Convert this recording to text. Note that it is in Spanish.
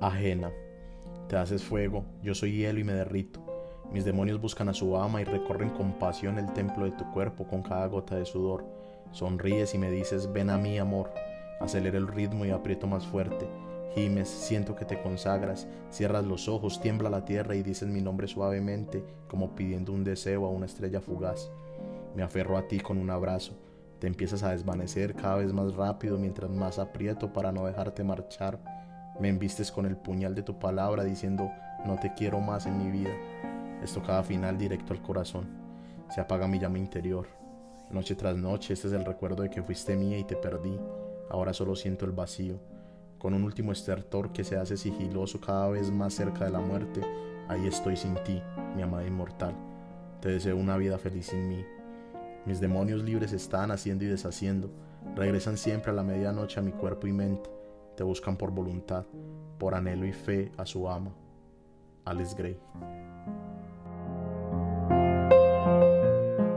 ajena. Te haces fuego, yo soy hielo y me derrito. Mis demonios buscan a su ama y recorren con pasión el templo de tu cuerpo con cada gota de sudor. Sonríes y me dices, ven a mí, amor. Acelera el ritmo y aprieto más fuerte. Gimes, siento que te consagras, cierras los ojos, tiembla la tierra y dices mi nombre suavemente, como pidiendo un deseo a una estrella fugaz. Me aferro a ti con un abrazo, te empiezas a desvanecer cada vez más rápido mientras más aprieto para no dejarte marchar. Me embistes con el puñal de tu palabra diciendo no te quiero más en mi vida. Esto cada final directo al corazón. Se apaga mi llama interior. Noche tras noche este es el recuerdo de que fuiste mía y te perdí. Ahora solo siento el vacío con un último estertor que se hace sigiloso cada vez más cerca de la muerte, ahí estoy sin ti, mi amada inmortal. Te deseo una vida feliz sin mí. Mis demonios libres están haciendo y deshaciendo, regresan siempre a la medianoche a mi cuerpo y mente, te buscan por voluntad, por anhelo y fe a su ama. Alice Gray.